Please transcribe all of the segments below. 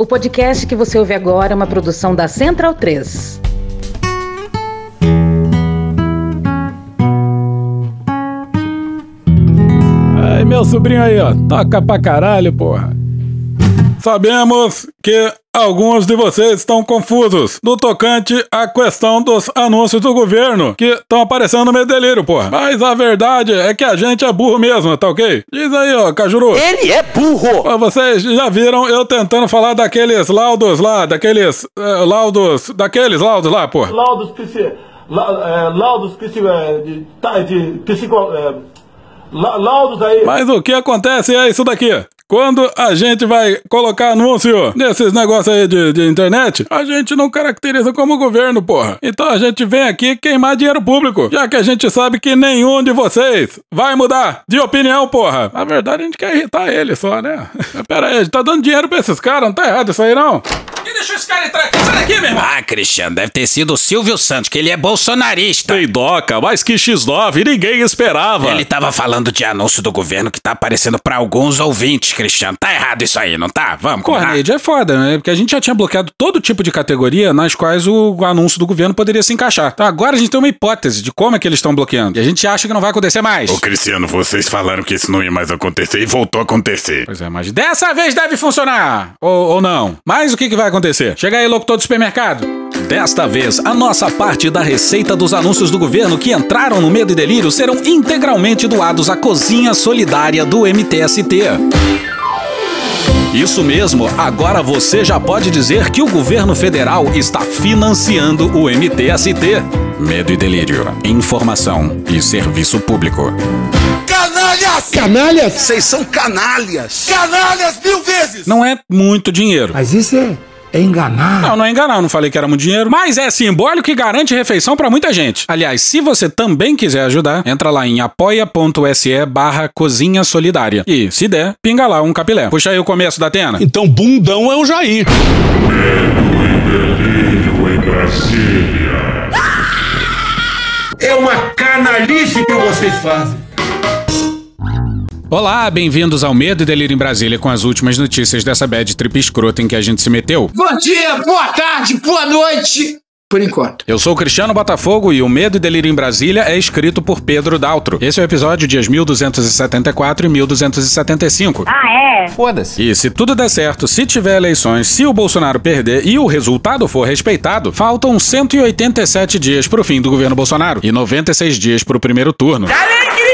O podcast que você ouve agora é uma produção da Central 3. Ai, meu sobrinho aí, ó. Toca pra caralho, porra. Sabemos que alguns de vocês estão confusos no tocante à questão dos anúncios do governo que estão aparecendo no meio delírio, porra. Mas a verdade é que a gente é burro mesmo, tá ok? Diz aí, ó, Cajuru. Ele é burro! Ó, Vocês já viram eu tentando falar daqueles laudos lá, daqueles eh, laudos, daqueles laudos lá, porra. laudos psi, la, é, laudos psi, é, de, tá, de psico, é, la, laudos aí. Mas o que acontece é isso daqui. Quando a gente vai colocar anúncio nesses negócios aí de, de internet, a gente não caracteriza como governo, porra. Então a gente vem aqui queimar dinheiro público, já que a gente sabe que nenhum de vocês vai mudar de opinião, porra. Na verdade, a gente quer irritar ele só, né? Pera aí, a gente tá dando dinheiro pra esses caras, não tá errado isso aí não? Quem deixou esse cara entrar aqui? Sai daqui, meu irmão! Ah, Cristiano, deve ter sido o Silvio Santos, que ele é bolsonarista. Tem doca, mas que X9, ninguém esperava. Ele tava falando de anúncio do governo que tá aparecendo pra alguns ouvintes, Cristiano. Tá errado isso aí, não tá? Vamos. Corneide é foda, né? Porque a gente já tinha bloqueado todo tipo de categoria nas quais o anúncio do governo poderia se encaixar. Então agora a gente tem uma hipótese de como é que eles estão bloqueando. E a gente acha que não vai acontecer mais. Ô Cristiano, vocês falaram que isso não ia mais acontecer e voltou a acontecer. Pois é, mas dessa vez deve funcionar. Ou, ou não. Mas o que, que vai acontecer? Chega aí, locutor do supermercado. Desta vez, a nossa parte da receita dos anúncios do governo que entraram no Medo e Delírio serão integralmente doados à Cozinha Solidária do MTST. Isso mesmo, agora você já pode dizer que o governo federal está financiando o MTST. Medo e Delírio, informação e serviço público. Canalhas! Canalhas? Vocês são canalhas! Canalhas mil vezes! Não é muito dinheiro. Mas isso é, é enganar. Não, não é enganar, eu não falei que era muito dinheiro, mas é simbólico e garante refeição pra muita gente. Aliás, se você também quiser ajudar, entra lá em apoia.se barra cozinha solidária. E, se der, pinga lá um capilé. Puxa aí o começo da Atena. Então, bundão é o Jair. É uma canalice que vocês fazem. Olá, bem-vindos ao Medo e Delírio em Brasília com as últimas notícias dessa bad trip escrota em que a gente se meteu. Bom dia, boa tarde, boa noite. Por enquanto. Eu sou o Cristiano Botafogo e o Medo e Delírio em Brasília é escrito por Pedro Daltro. Esse é o episódio dias 1274 e 1275. Ah, é? Foda-se. E se tudo der certo, se tiver eleições, se o Bolsonaro perder e o resultado for respeitado, faltam 187 dias pro fim do governo Bolsonaro e 96 dias pro primeiro turno. Alegria!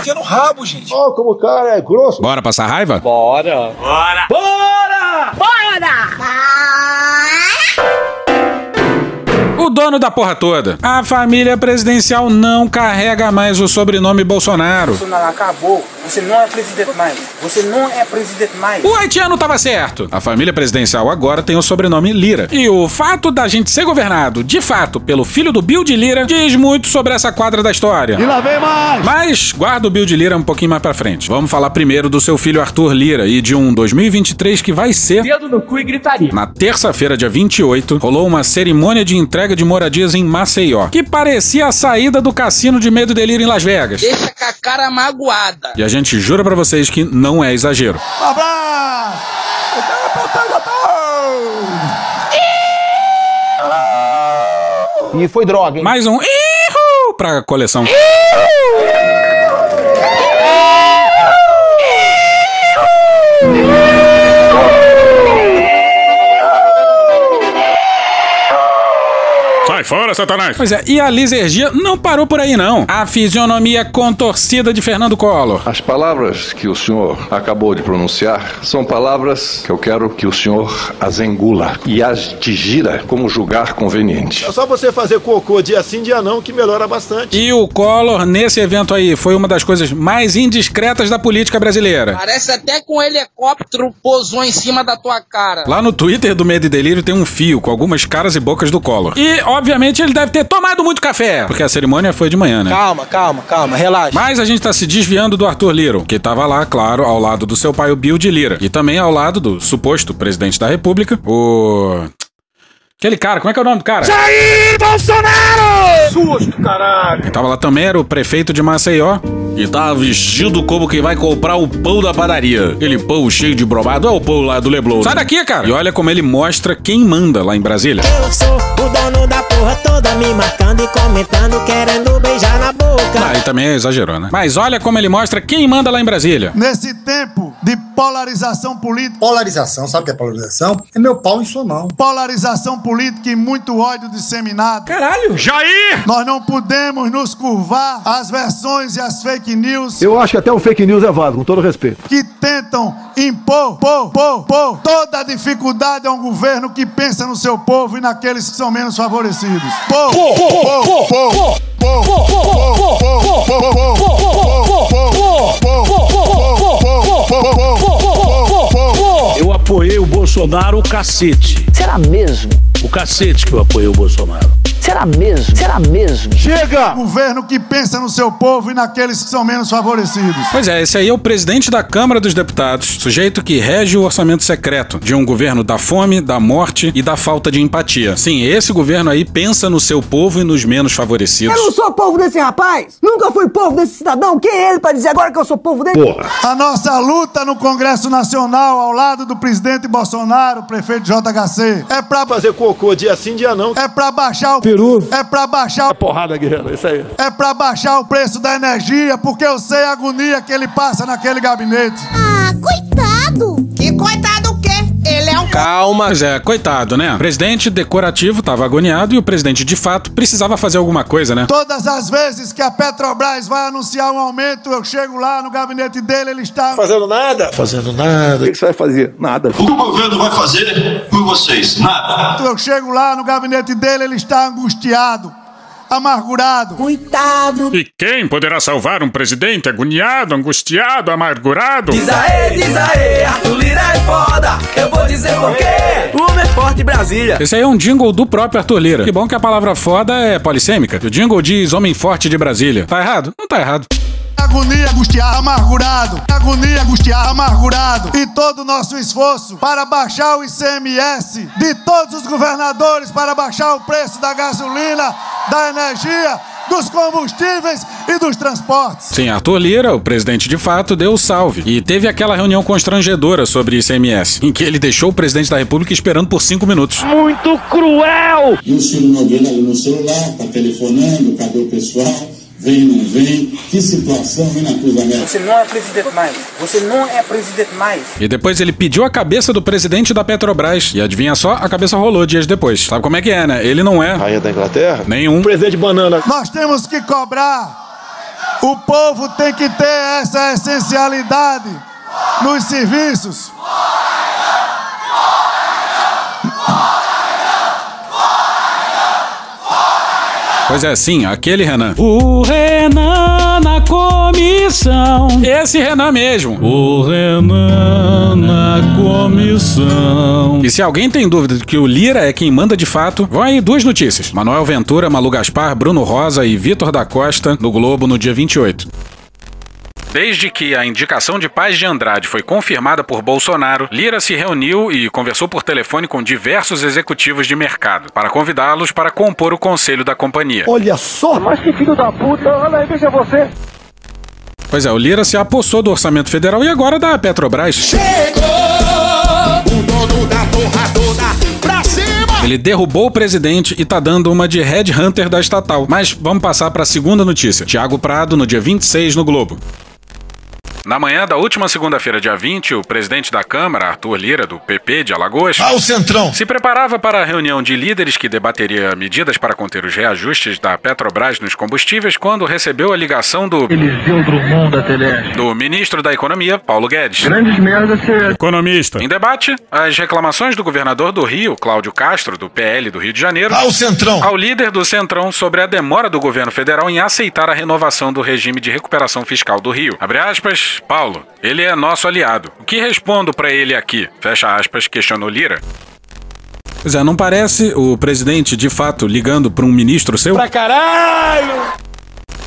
Enfia no rabo, gente. Ó, como o cara é grosso. Bora passar raiva? Bora! Bora! Bora! O dono da porra toda. A família presidencial não carrega mais o sobrenome Bolsonaro. Bolsonaro acabou. Você não é presidente mais. Você não é presidente mais. O haitiano tava certo. A família presidencial agora tem o sobrenome Lira. E o fato da gente ser governado, de fato, pelo filho do Bill de Lira, diz muito sobre essa quadra da história. E lá vem mais! Mas guarda o Bill de Lira um pouquinho mais pra frente. Vamos falar primeiro do seu filho Arthur Lira e de um 2023 que vai ser. Dedo no cu e gritaria. Na terça-feira, dia 28, rolou uma cerimônia de entrega de moradias em Maceió, que parecia a saída do cassino de Medo e Delírio em Las Vegas. Deixa com a cara magoada. E a gente jura pra vocês que não é exagero. Abraço! E foi droga, hein? Mais um Ihu pra coleção. Sai fora, Satanás! Pois é, e a lisergia não parou por aí não. A fisionomia contorcida de Fernando Collor. As palavras que o senhor acabou de pronunciar são palavras que eu quero que o senhor as engula e as digira como julgar conveniente. É só você fazer cocô dia sim, dia não, que melhora bastante. E o Collor, nesse evento aí, foi uma das coisas mais indiscretas da política brasileira. Parece até que um helicóptero pousou em cima da tua cara. Lá no Twitter do Medo e Delírio tem um fio com algumas caras e bocas do Collor. E, obviamente, ele deve ter tomado muito café, porque a cerimônia foi de manhã, né? Calma, calma, calma, relaxa. Mas a gente tá se desviando do Arthur Lira, que tava lá, claro, ao lado do seu pai, o Bill de Lira. E também ao lado do suposto presidente da república, o... Aquele cara, como é que é o nome do cara? Jair Bolsonaro! Susto, caralho! Quem tava lá também era o prefeito de Maceió e tá vestido como quem vai comprar o pão da padaria. Aquele pão cheio de bromado é o pão lá do Leblon. Sai daqui, cara! E olha como ele mostra quem manda lá em Brasília. Eu sou o dono da porra toda, me marcando e comentando, querendo beijar na boca. Ah, e também exagerou, né? Mas olha como ele mostra quem manda lá em Brasília. Nesse tempo de polarização política. Polarização, sabe o que é polarização? É meu pau em sua mão. Polarização política e muito ódio disseminado. Caralho! Jair! Nós não podemos nos curvar às versões e às fake news. Eu acho que até o fake news é válido, com todo respeito. Que tentam impor, pôr, pôr, pôr toda a dificuldade a um governo que pensa no seu povo e naqueles que são menos favorecidos. Pô, pô, pô, pô, pô. Eu apoiei o Bolsonaro o cacete. Será mesmo? O cacete que eu apoiei o Bolsonaro. Será mesmo? Será mesmo? Chega! Governo que pensa no seu povo e naqueles que são menos favorecidos. Pois é, esse aí é o presidente da Câmara dos Deputados, sujeito que rege o orçamento secreto de um governo da fome, da morte e da falta de empatia. Sim, esse governo aí pensa no seu povo e nos menos favorecidos. Eu não sou povo desse rapaz! Nunca fui povo desse cidadão! Quem é ele para dizer agora que eu sou povo dele? Porra. A nossa luta no Congresso Nacional ao lado do presidente Bolsonaro, prefeito JHC, é pra fazer cocô dia sim, dia não. É pra baixar o peru. É pra baixar a porrada, guerreiro, isso aí. É pra baixar o preço da energia, porque eu sei a agonia que ele passa naquele gabinete. Ah, coitado Calma, mas é, coitado, né? O presidente decorativo tava agoniado e o presidente de fato precisava fazer alguma coisa, né? Todas as vezes que a Petrobras vai anunciar um aumento, eu chego lá no gabinete dele, ele está fazendo nada. Fazendo nada. O que você vai fazer? Nada. O que o governo vai fazer por vocês? Nada. Eu chego lá no gabinete dele, ele está angustiado amargurado. Coitado. E quem poderá salvar um presidente agoniado, angustiado, amargurado? Diz aê, diz aê, Arthur Lira é foda. Eu vou dizer por quê. O homem é forte Brasília. Esse aí é um jingle do próprio Arthur Lira. Que bom que a palavra foda é polissêmica. O jingle diz homem forte de Brasília. Tá errado? Não tá errado agonia, angustiar, amargurado, agonia, angustiar, amargurado, e todo o nosso esforço para baixar o ICMS de todos os governadores, para baixar o preço da gasolina, da energia, dos combustíveis e dos transportes. Sim, Arthur Lira, o presidente de fato, deu o salve. E teve aquela reunião constrangedora sobre ICMS, em que ele deixou o presidente da República esperando por cinco minutos. Muito cruel! E o Ciro Nogueira ali no celular, tá telefonando, cadê o pessoal? Vem, não vem? Que situação, hein, na Cruz América? Você não é presidente mais. Você não é presidente mais. E depois ele pediu a cabeça do presidente da Petrobras. E adivinha só, a cabeça rolou dias depois. Sabe como é que é, né? Ele não é. Rainha da Inglaterra? Nenhum. Presidente banana. Nós temos que cobrar. O povo tem que ter essa essencialidade nos serviços. Pois é, sim, aquele Renan. O Renan na comissão. Esse Renan mesmo. O Renan na comissão. E se alguém tem dúvida de que o Lira é quem manda de fato, vão aí duas notícias. Manuel Ventura, Malu Gaspar, Bruno Rosa e Vitor da Costa no Globo no dia 28. Desde que a indicação de Paz de Andrade foi confirmada por Bolsonaro, Lira se reuniu e conversou por telefone com diversos executivos de mercado para convidá-los para compor o conselho da companhia. Olha só! Mas que filho da puta! Olha aí, veja você! Pois é, o Lira se apossou do orçamento federal e agora da Petrobras. Chegou o dono da porra toda pra cima! Ele derrubou o presidente e tá dando uma de headhunter da estatal. Mas vamos passar para a segunda notícia. Tiago Prado no dia 26 no Globo. Na manhã da última segunda-feira, dia 20, o presidente da Câmara, Arthur Lira, do PP de Alagoas, ao Centrão, se preparava para a reunião de líderes que debateria medidas para conter os reajustes da Petrobras nos combustíveis quando recebeu a ligação do Eliseu Drummond da Teleste. do ministro da Economia, Paulo Guedes. Grandes merda ser economista. Em debate, as reclamações do governador do Rio, Cláudio Castro, do PL do Rio de Janeiro, ao Centrão, ao líder do Centrão sobre a demora do governo federal em aceitar a renovação do regime de recuperação fiscal do Rio. Abre aspas, Paulo, ele é nosso aliado. O que respondo para ele aqui? Fecha aspas, questionou Lira. Pois é, não parece o presidente de fato ligando para um ministro seu? Pra caralho!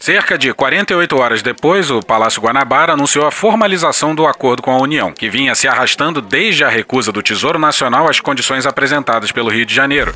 Cerca de 48 horas depois, o Palácio Guanabara anunciou a formalização do acordo com a União, que vinha se arrastando desde a recusa do Tesouro Nacional às condições apresentadas pelo Rio de Janeiro.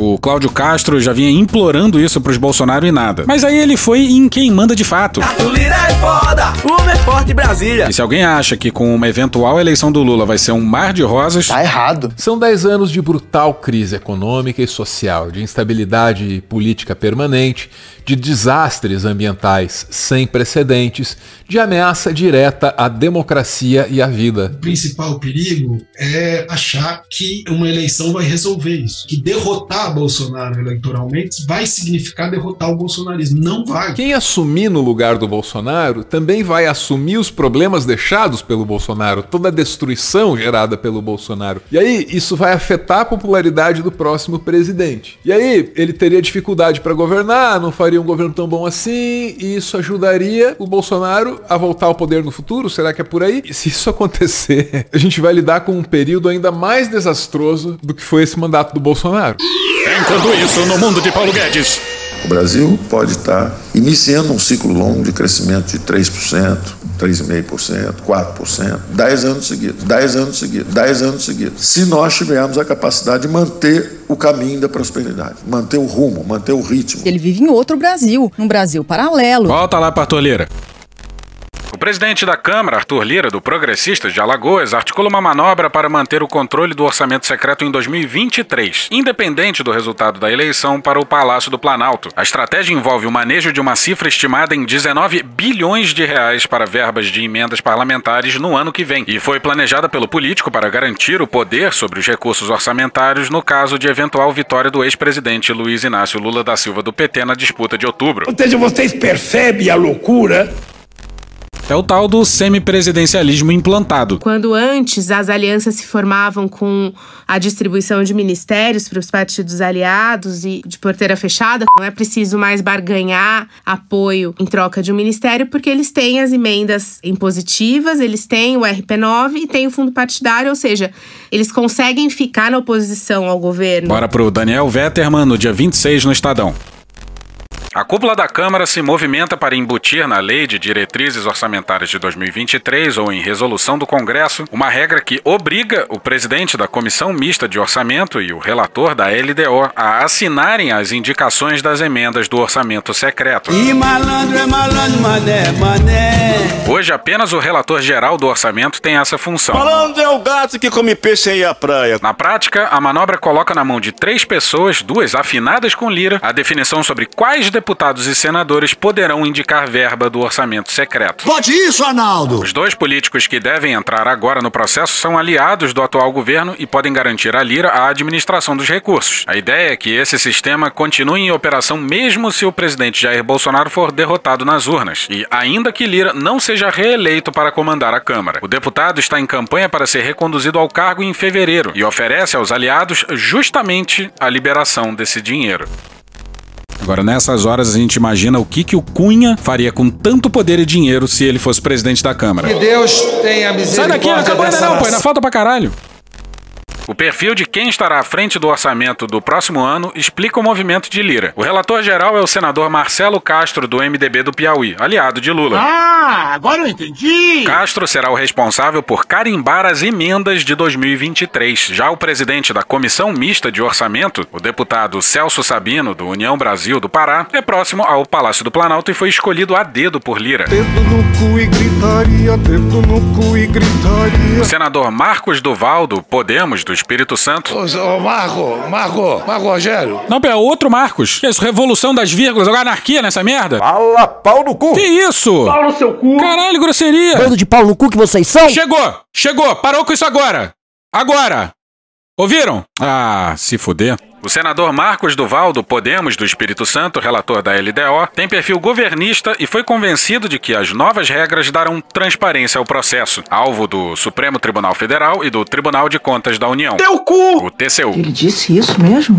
O Cláudio Castro já vinha implorando isso pros Bolsonaro e nada. Mas aí ele foi em quem manda de fato. Arthur Lira é foda, é forte Brasília. E se alguém acha que com uma eventual eleição do Lula vai ser um mar de rosas. Tá errado. São 10 anos de brutal crise econômica e social, de instabilidade política permanente, de desastres ambientais sem precedentes, de ameaça direta à democracia e à vida. O principal perigo é achar que uma eleição vai resolver isso. Que derrotar Bolsonaro eleitoralmente vai significar derrotar o bolsonarismo. Não vai. Quem assumir no lugar do Bolsonaro também vai assumir os problemas deixados pelo Bolsonaro, toda a destruição gerada pelo Bolsonaro. E aí isso vai afetar a popularidade do próximo presidente. E aí ele teria dificuldade para governar, não faria um governo tão bom assim, e isso ajudaria o Bolsonaro a voltar ao poder no futuro? Será que é por aí? E se isso acontecer, a gente vai lidar com um período ainda mais desastroso do que foi esse mandato do Bolsonaro. Enquanto isso, no mundo de Paulo Guedes. O Brasil pode estar iniciando um ciclo longo de crescimento de 3%, 3,5%, 4%, 10 anos seguidos, 10 anos seguidos, 10 anos seguidos. Se nós tivermos a capacidade de manter o caminho da prosperidade, manter o rumo, manter o ritmo. Ele vive em outro Brasil, num Brasil paralelo. Volta lá, Partolheira. O presidente da Câmara, Arthur Lira, do Progressistas de Alagoas, articula uma manobra para manter o controle do orçamento secreto em 2023, independente do resultado da eleição para o Palácio do Planalto. A estratégia envolve o manejo de uma cifra estimada em 19 bilhões de reais para verbas de emendas parlamentares no ano que vem, e foi planejada pelo político para garantir o poder sobre os recursos orçamentários no caso de eventual vitória do ex-presidente Luiz Inácio Lula da Silva do PT na disputa de outubro. Ou seja, vocês percebem a loucura? É o tal do semipresidencialismo implantado. Quando antes as alianças se formavam com a distribuição de ministérios para os partidos aliados e de porteira fechada, não é preciso mais barganhar apoio em troca de um ministério, porque eles têm as emendas impositivas, eles têm o RP9 e têm o fundo partidário, ou seja, eles conseguem ficar na oposição ao governo. Bora pro Daniel Vetterman no dia 26 no Estadão. A cúpula da Câmara se movimenta para embutir na Lei de Diretrizes Orçamentárias de 2023 ou em resolução do Congresso uma regra que obriga o presidente da Comissão Mista de Orçamento e o relator da LDO a assinarem as indicações das emendas do orçamento secreto. E malandro é malandro, mané, mané. Hoje, apenas o relator geral do orçamento tem essa função. Malandro é o gato que come peixe aí à praia. Na prática, a manobra coloca na mão de três pessoas, duas afinadas com lira, a definição sobre quais deputados e senadores poderão indicar verba do orçamento secreto. Pode isso, Arnaldo! Os dois políticos que devem entrar agora no processo são aliados do atual governo e podem garantir à Lira a administração dos recursos. A ideia é que esse sistema continue em operação mesmo se o presidente Jair Bolsonaro for derrotado nas urnas, e ainda que Lira não seja reeleito para comandar a Câmara. O deputado está em campanha para ser reconduzido ao cargo em fevereiro e oferece aos aliados justamente a liberação desse dinheiro. Agora, nessas horas, a gente imagina o que, que o Cunha faria com tanto poder e dinheiro se ele fosse presidente da Câmara. Que Deus tenha misericórdia Sai daqui, não acabou ainda não, pô, ainda falta pra caralho. O perfil de quem estará à frente do orçamento do próximo ano explica o movimento de Lira. O relator geral é o senador Marcelo Castro, do MDB do Piauí, aliado de Lula. Ah, agora eu entendi! Castro será o responsável por carimbar as emendas de 2023. Já o presidente da Comissão Mista de Orçamento, o deputado Celso Sabino, do União Brasil do Pará, é próximo ao Palácio do Planalto e foi escolhido a dedo por Lira. Dedo no cu e gritaria, dedo no cu e gritaria. O senador Marcos Duval, do Podemos, do Espírito Santo. Ô, ô, Marco, Marco, Marco Rogério. Não, é outro Marcos. Que isso? Revolução das vírgulas, jogar anarquia nessa merda? Fala pau no cu. Que isso? Pau no seu cu. Caralho, grosseria. Bando de pau no cu que vocês são? Chegou! Chegou! Parou com isso agora! Agora! Ouviram? Ah, se fuder. O senador Marcos Duval, do Podemos do Espírito Santo, relator da LDO, tem perfil governista e foi convencido de que as novas regras darão transparência ao processo, alvo do Supremo Tribunal Federal e do Tribunal de Contas da União. Teu cu! O TCU. Ele disse isso mesmo?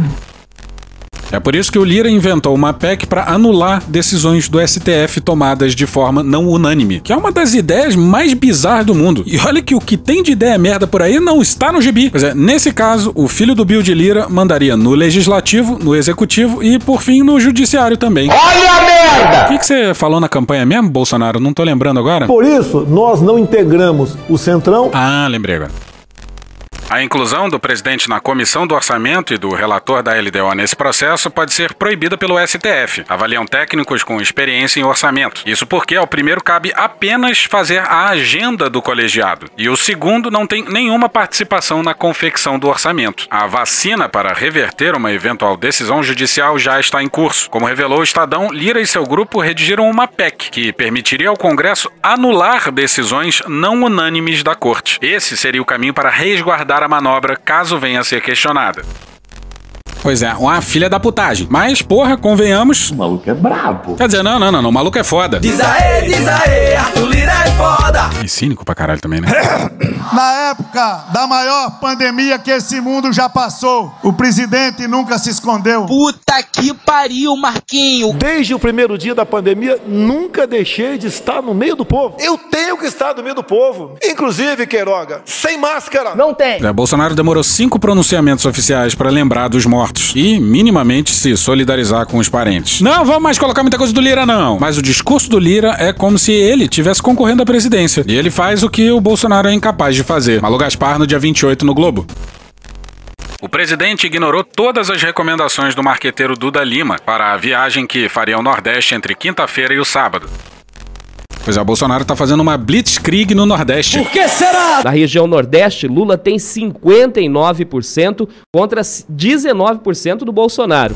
É por isso que o Lira inventou uma PEC para anular decisões do STF tomadas de forma não unânime, que é uma das ideias mais bizarras do mundo. E olha que o que tem de ideia merda por aí não está no gibi. Pois é, nesse caso, o filho do Bill de Lira mandaria no legislativo, no executivo e, por fim, no judiciário também. Olha a merda! O que, que você falou na campanha mesmo, Bolsonaro? Não tô lembrando agora. Por isso, nós não integramos o Centrão. Ah, lembrei agora. A inclusão do presidente na comissão do orçamento e do relator da LDO nesse processo pode ser proibida pelo STF. Avaliam técnicos com experiência em orçamento. Isso porque ao primeiro cabe apenas fazer a agenda do colegiado e o segundo não tem nenhuma participação na confecção do orçamento. A vacina para reverter uma eventual decisão judicial já está em curso. Como revelou o Estadão, Lira e seu grupo redigiram uma PEC que permitiria ao Congresso anular decisões não unânimes da Corte. Esse seria o caminho para resguardar a manobra caso venha a ser questionada. Pois é, uma filha da putagem. Mas, porra, convenhamos. O maluco é brabo. Quer dizer, não, não, não, não. O maluco é foda. Diz aê, diz aê, Arthur Lira é foda. E cínico pra caralho também, né? Na época da maior pandemia que esse mundo já passou, o presidente nunca se escondeu. Puta que pariu, Marquinho. Desde o primeiro dia da pandemia, nunca deixei de estar no meio do povo. Eu tenho que estar no meio do povo. Inclusive, Queiroga, sem máscara. Não tem. É, Bolsonaro demorou cinco pronunciamentos oficiais para lembrar dos mortos e minimamente se solidarizar com os parentes. Não vamos mais colocar muita coisa do Lira, não. Mas o discurso do Lira é como se ele tivesse concorrendo à presidência. E ele faz o que o Bolsonaro é incapaz de fazer. Malu Gaspar no dia 28 no Globo. O presidente ignorou todas as recomendações do marqueteiro Duda Lima para a viagem que faria ao Nordeste entre quinta-feira e o sábado. Pois é, o Bolsonaro tá fazendo uma blitzkrieg no Nordeste. Por que será? Na região Nordeste, Lula tem 59% contra 19% do Bolsonaro.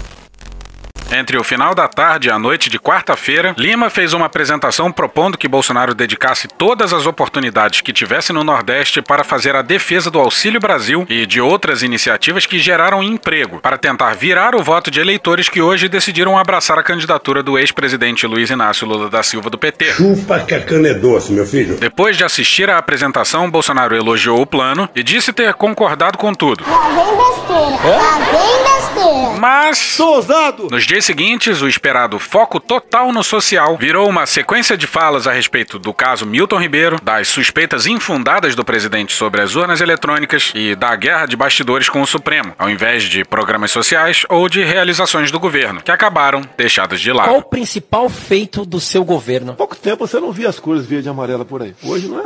Entre o final da tarde e a noite de quarta-feira, Lima fez uma apresentação propondo que Bolsonaro dedicasse todas as oportunidades que tivesse no Nordeste para fazer a defesa do Auxílio Brasil e de outras iniciativas que geraram emprego, para tentar virar o voto de eleitores que hoje decidiram abraçar a candidatura do ex-presidente Luiz Inácio Lula da Silva do PT. Chupa que a cana é doce, meu filho. Depois de assistir à apresentação, Bolsonaro elogiou o plano e disse ter concordado com tudo. Lá vem besteira. Lá vem besteira. Mas, Sou ousado. nos dias seguintes, o esperado foco total no social virou uma sequência de falas a respeito do caso Milton Ribeiro, das suspeitas infundadas do presidente sobre as urnas eletrônicas e da guerra de bastidores com o Supremo, ao invés de programas sociais ou de realizações do governo, que acabaram deixadas de lado. Qual o principal feito do seu governo? Há pouco tempo você não via as cores verde e amarela por aí. Hoje não é,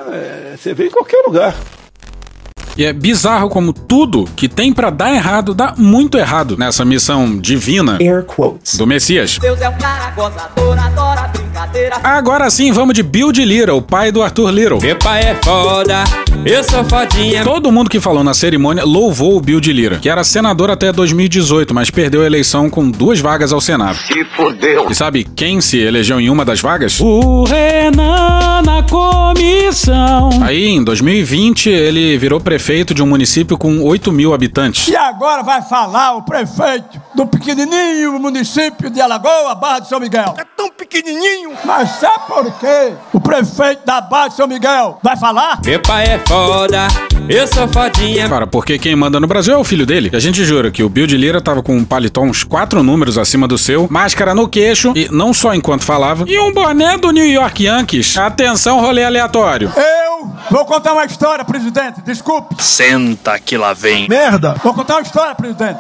é- Você vê em qualquer lugar. E é bizarro como tudo que tem pra dar errado dá muito errado nessa missão divina do Messias. Deus é um cara gozador, adora brincadeira. Agora sim, vamos de Bill de Lira, o pai do Arthur Little. Meu pai é foda, eu sou fodinha. Todo mundo que falou na cerimônia louvou o Bill de Lira, que era senador até 2018, mas perdeu a eleição com duas vagas ao Senado. Se fodeu. E sabe quem se elegeu em uma das vagas? O Renan na comissão. Aí, em 2020, ele virou prefeito de um município com 8 mil habitantes. E agora vai falar o prefeito do pequenininho município de Alagoa, Barra de São Miguel. É tão pequenininho. Mas sabe por quê? O prefeito da Barra de São Miguel vai falar? Meu pai é foda, eu sou fodinha. Cara, porque quem manda no Brasil é o filho dele. A gente jura que o Bill de Lira tava com um paletó uns quatro números acima do seu, máscara no queixo, e não só enquanto falava, e um boné do New York Yankees. Atenção, rolê aleatório. Eu vou contar uma história, presidente. Desculpe. Senta que lá vem. Merda! Vou contar uma história, presidente.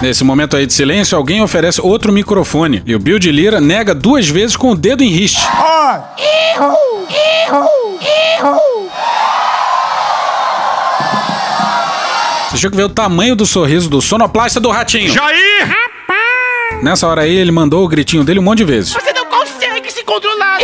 Nesse momento aí de silêncio, alguém oferece outro microfone. E o Bill de Lira nega duas vezes com o dedo em riste. Você tinha que ver o tamanho do sorriso do sonoplasta do ratinho. Jair! Nessa hora aí, ele mandou o gritinho dele um monte de vezes. Você não consegue se controlar.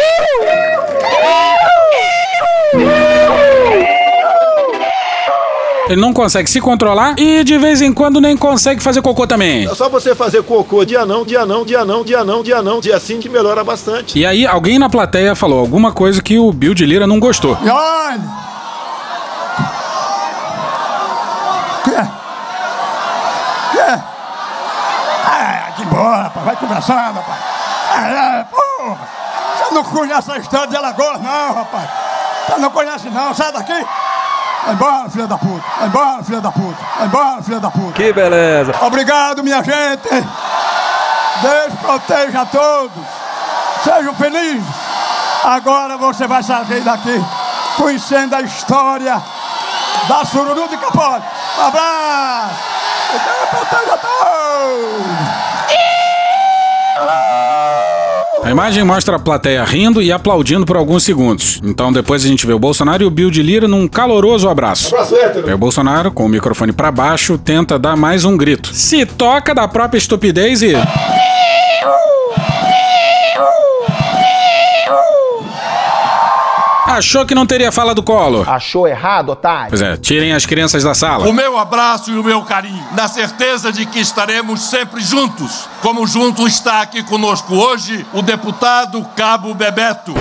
Ele não consegue se controlar e de vez em quando nem consegue fazer cocô também. É só você fazer cocô dia não, dia não, dia não, dia não, dia não, dia sim que melhora bastante. E aí, alguém na plateia falou alguma coisa que o Bill de Lira não gostou. E olha! Que boa, rapaz. Vai conversando, rapaz. É, é, porra. Você não conhece a história de Alagoas, não, rapaz. Você não conhece, não. Sai daqui. Vai embora, filha da puta. Vai embora, filha da puta. Vai embora, filha da puta. Que beleza. Obrigado, minha gente. Deus proteja a todos. Sejam felizes. Agora você vai sair daqui conhecendo a história da Sururu de Capote. Um abraço. Deus proteja a todos. A imagem mostra a plateia rindo e aplaudindo por alguns segundos. Então depois a gente vê o Bolsonaro e o Bill de Lira num caloroso abraço. Abraço hétero. Aí o Bolsonaro, com o microfone pra baixo, tenta dar mais um grito. Se toca da própria estupidez e. Achou que não teria fala do colo? Achou errado, otário? Pois é, tirem as crianças da sala. O meu abraço e o meu carinho, na certeza de que estaremos sempre juntos, como junto está aqui conosco hoje o deputado Cabo Bebeto.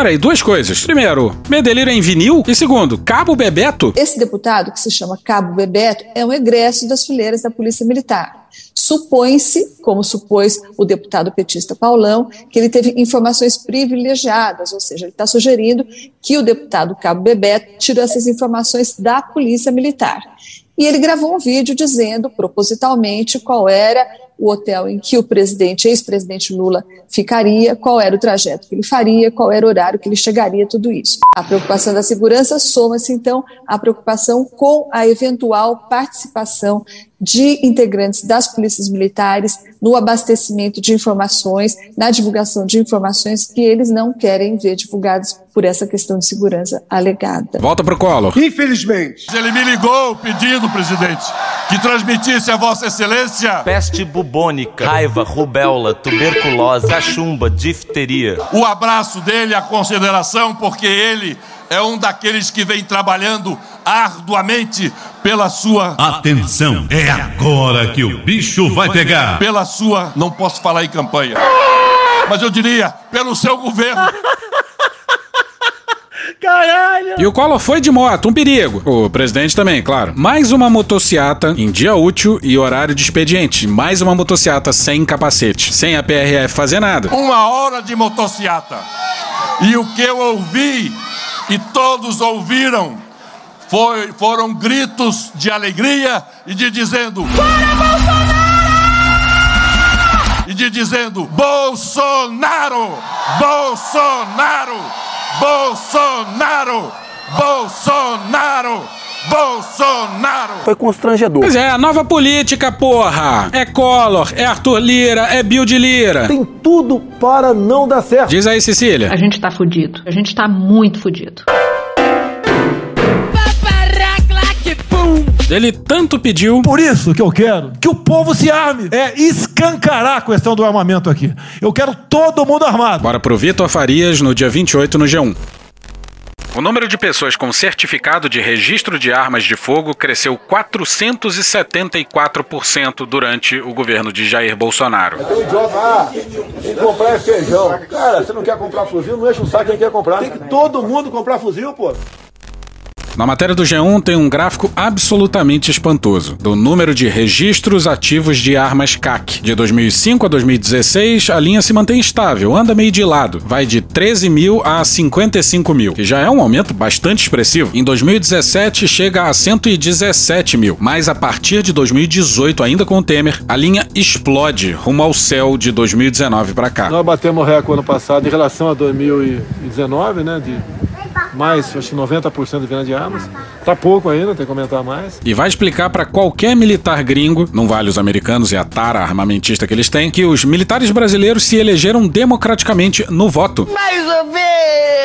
Peraí, duas coisas. Primeiro, Medelira é em vinil. E segundo, Cabo Bebeto. Esse deputado, que se chama Cabo Bebeto, é um egresso das fileiras da Polícia Militar. Supõe-se, como supôs o deputado petista Paulão, que ele teve informações privilegiadas, ou seja, ele está sugerindo que o deputado Cabo Bebeto tirou essas informações da Polícia Militar. E ele gravou um vídeo dizendo propositalmente qual era o hotel em que o presidente, ex-presidente Lula, ficaria, qual era o trajeto que ele faria, qual era o horário que ele chegaria, tudo isso. A preocupação da segurança soma-se, então, à preocupação com a eventual participação de integrantes das polícias militares no abastecimento de informações, na divulgação de informações que eles não querem ver divulgadas por essa questão de segurança alegada. Volta pro colo. Infelizmente. Ele me ligou pedindo, presidente, que transmitisse a Vossa Excelência Peste bubônica, raiva, rubéola, tuberculose, cachumba, difteria. o abraço dele, a consideração, porque ele é um daqueles que vem trabalhando arduamente pela sua. Atenção, é agora que o bicho vai pegar. Pela sua. Não posso falar em campanha. Mas eu diria, pelo seu governo. Caralho! E o Collor foi de moto, um perigo. O presidente também, claro. Mais uma motociata em dia útil e horário de expediente. Mais uma motociata sem capacete. Sem a PRF fazer nada. Uma hora de motociata. E o que eu ouvi, e todos ouviram, foi, foram gritos de alegria e de dizendo. E de dizendo: Bolsonaro! Bolsonaro! Bolsonaro! Bolsonaro! Bolsonaro! Foi constrangedor. Pois é, a nova política, porra! É Collor, é Arthur Lira, é Bill de Lira. Tem tudo para não dar certo. Diz aí, Cecília. A gente tá fudido. A gente tá muito fudido. Ele tanto pediu. Por isso que eu quero que o povo se arme. É escancarar a questão do armamento aqui. Eu quero todo mundo armado. Bora pro Vitor Farias no dia 28 no G1. O número de pessoas com certificado de registro de armas de fogo cresceu 474% durante o governo de Jair Bolsonaro. Tem um idiota, ah, tem que comprar é feijão. Cara, você não quer comprar fuzil? Não enche o saco quem quer comprar. Tem que todo mundo comprar fuzil, pô. Na matéria do G1 tem um gráfico absolutamente espantoso do número de registros ativos de armas CAC. De 2005 a 2016, a linha se mantém estável, anda meio de lado, vai de 13 mil a 55 mil, que já é um aumento bastante expressivo. Em 2017 chega a 117 mil, mas a partir de 2018, ainda com o Temer, a linha explode rumo ao céu de 2019 para cá. Nós batemos recorde ano passado em relação a 2019, né? De mais, acho que 90% de venda de armas. Tá pouco ainda, tem que comentar mais. E vai explicar para qualquer militar gringo, não vale os americanos e a tara armamentista que eles têm, que os militares brasileiros se elegeram democraticamente no voto. Mais ou menos.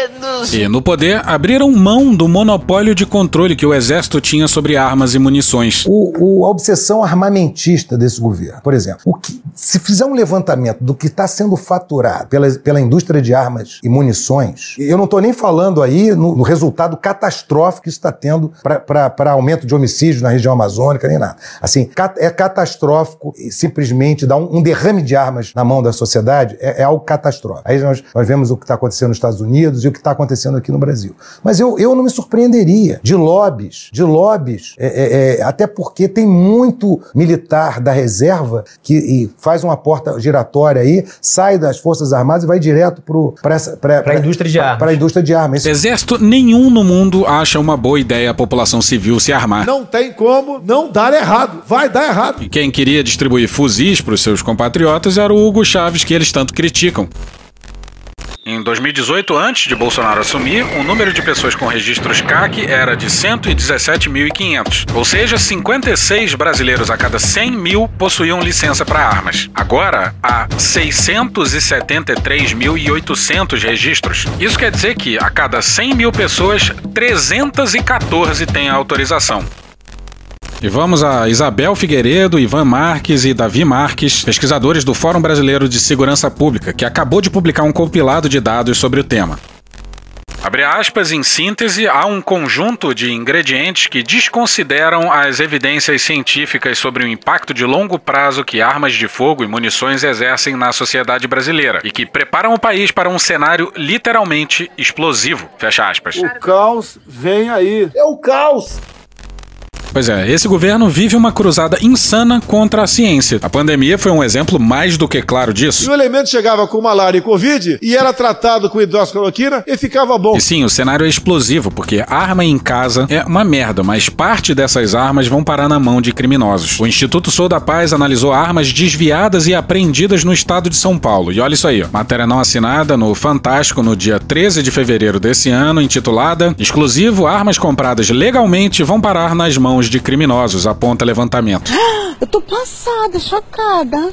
E no poder abriram mão do monopólio de controle que o exército tinha sobre armas e munições. O, o- a obsessão armamentista desse governo. Por exemplo, o que- se fizer um levantamento do que está sendo faturado pela, pela indústria de armas e munições, eu não estou nem falando aí no, no resultado catastrófico que isso está tendo para aumento de homicídios na região amazônica, nem nada. Assim, cat- é catastrófico e simplesmente dar um, um derrame de armas na mão da sociedade é, é algo catastrófico. Aí nós, nós vemos o que está acontecendo nos Estados Unidos e o que está acontecendo aqui no Brasil. Mas eu, eu não me surpreenderia de lobbies, de lobbies, é, é, é, até porque tem muito militar da reserva que e faz uma porta giratória aí, sai das Forças Armadas e vai direto para Pra indústria de armas. Para a indústria de armas. Esse- Exército nenhum no mundo acha uma boa ideia a população civil se armar. Não tem como não dar errado. Vai dar errado. E quem queria distribuir fuzis para os seus compatriotas era o Hugo Chaves, que eles tanto criticam. Em 2018, antes de Bolsonaro assumir, o número de pessoas com registros CAC era de 117.500, ou seja, 56 brasileiros a cada 100 mil possuíam licença para armas. Agora, há 673.800 registros. Isso quer dizer que a cada 100 mil pessoas, 314 têm autorização. E vamos a Isabel Figueiredo, Ivan Marques e Davi Marques, pesquisadores do Fórum Brasileiro de Segurança Pública, que acabou de publicar um compilado de dados sobre o tema. Abre aspas, em síntese, há um conjunto de ingredientes que desconsideram as evidências científicas sobre o impacto de longo prazo que armas de fogo e munições exercem na sociedade brasileira e que preparam o país para um cenário literalmente explosivo. Fecha aspas. O caos vem aí. É o caos. Pois é, esse governo vive uma cruzada insana contra a ciência. A pandemia foi um exemplo mais do que claro E disso. o elemento chegava com malária e covid e era tratado com hidroxicloroquina e ficava bom. E sim, o cenário é explosivo, porque arma em casa é uma merda, mas parte dessas armas vão parar na mão de criminosos. O Instituto Sou da Paz analisou armas desviadas e apreendidas no estado de São Paulo. E olha isso aí, ó. matéria não assinada no Fantástico no dia 13 de fevereiro desse ano, intitulada Exclusivo: Armas compradas legalmente vão parar nas mãos de criminosos, aponta levantamento. Eu tô passada, chocada.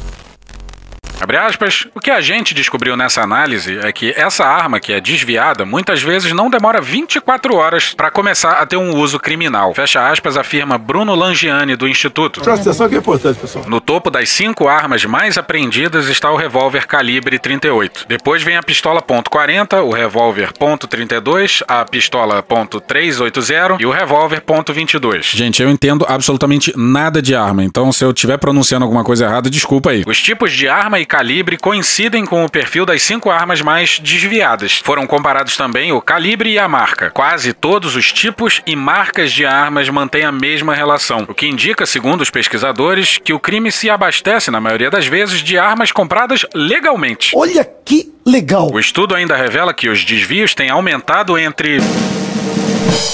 Abre aspas, o que a gente descobriu nessa análise é que essa arma que é desviada muitas vezes não demora 24 horas para começar a ter um uso criminal. Fecha aspas, afirma Bruno Langiani do Instituto. Presta atenção que é importante, pessoal. No topo das cinco armas mais apreendidas está o revólver calibre 38. Depois vem a pistola .40, o revólver .32, a pistola .380 e o revólver .22. Gente, eu entendo absolutamente nada de arma, então se eu estiver pronunciando alguma coisa errada, desculpa aí. Os tipos de arma e calibre coincidem com o perfil das cinco armas mais desviadas. Foram comparados também o calibre e a marca. Quase todos os tipos e marcas de armas mantêm a mesma relação, o que indica, segundo os pesquisadores, que o crime se abastece, na maioria das vezes, de armas compradas legalmente. Olha que legal. O estudo ainda revela que os desvios têm aumentado entre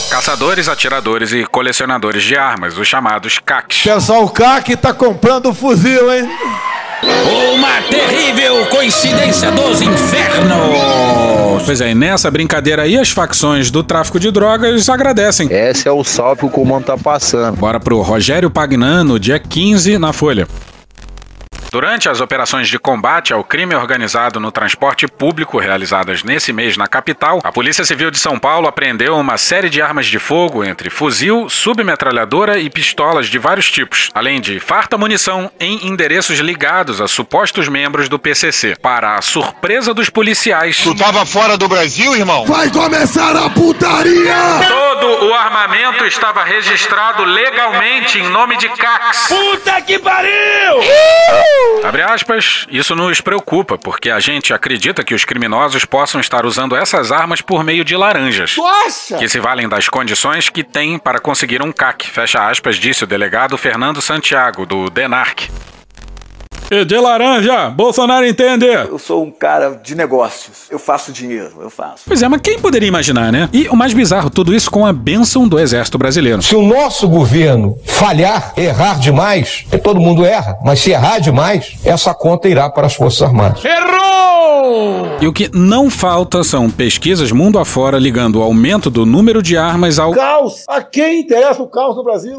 caçadores, atiradores e colecionadores de armas, os chamados CACs. Pessoal, o CAC tá comprando fuzil, hein? Uma terrível coincidência dos infernos! Pois é, e nessa brincadeira aí, as facções do tráfico de drogas agradecem. Esse é o salve que o comando tá passando. Bora pro Rogério Pagnano, dia 15, na Folha. Durante as operações de combate ao crime organizado no transporte público realizadas nesse mês na capital, a Polícia Civil de São Paulo apreendeu uma série de armas de fogo entre fuzil, submetralhadora e pistolas de vários tipos, além de farta munição em endereços ligados a supostos membros do PCC. Para a surpresa dos policiais, Tu tava fora do Brasil, irmão? Vai começar a putaria! todo o armamento estava registrado legalmente em nome de CACs. Puta que pariu! Abre aspas, isso nos preocupa, porque a gente acredita que os criminosos possam estar usando essas armas por meio de laranjas. Acha? Que se valem das condições que têm para conseguir um CAC, fecha aspas, disse o delegado Fernando Santiago, do DENARC. E de laranja, Bolsonaro entende. Eu sou um cara de negócios. Eu faço dinheiro, eu faço. Pois é, mas quem poderia imaginar, né? E o mais bizarro, tudo isso com a bênção do Exército Brasileiro. Se o nosso governo falhar, errar demais, porque todo mundo erra, mas se errar demais, essa conta irá para as Forças Armadas. Errou! E o que não falta são pesquisas mundo afora ligando o aumento do número de armas ao Caos! A quem interessa o caos no Brasil?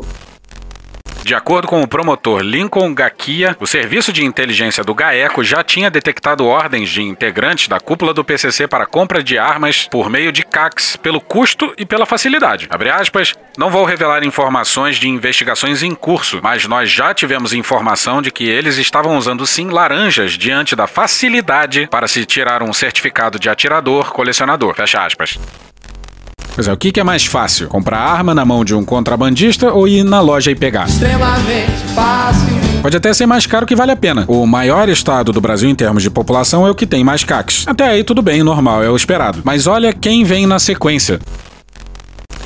De acordo com o promotor Lincoln Gakia, o serviço de inteligência do GAECO já tinha detectado ordens de integrantes da cúpula do PCC para compra de armas por meio de CACs pelo custo e pela facilidade. Abre aspas, não vou revelar informações de investigações em curso, mas nós já tivemos informação de que eles estavam usando sim laranjas diante da facilidade para se tirar um certificado de atirador colecionador. Fecha aspas. Pois é, o que que é mais fácil? Comprar arma na mão de um contrabandista ou ir na loja e pegar? Extremamente fácil. Pode até ser mais caro que vale a pena. O maior estado do Brasil em termos de população é o que tem mais CACs. Até aí tudo bem, normal, é o esperado. Mas olha quem vem na sequência.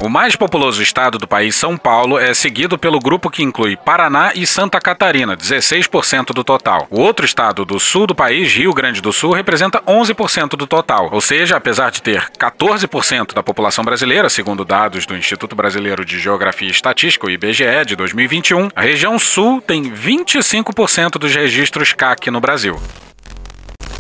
O mais populoso estado do país, São Paulo, é seguido pelo grupo que inclui Paraná e Santa Catarina, 16% do total. O outro estado do sul do país, Rio Grande do Sul, representa 11% do total. Ou seja, apesar de ter 14% da população brasileira, segundo dados do Instituto Brasileiro de Geografia e Estatística, o IBGE, de 2021, a região sul tem 25% dos registros CAC no Brasil.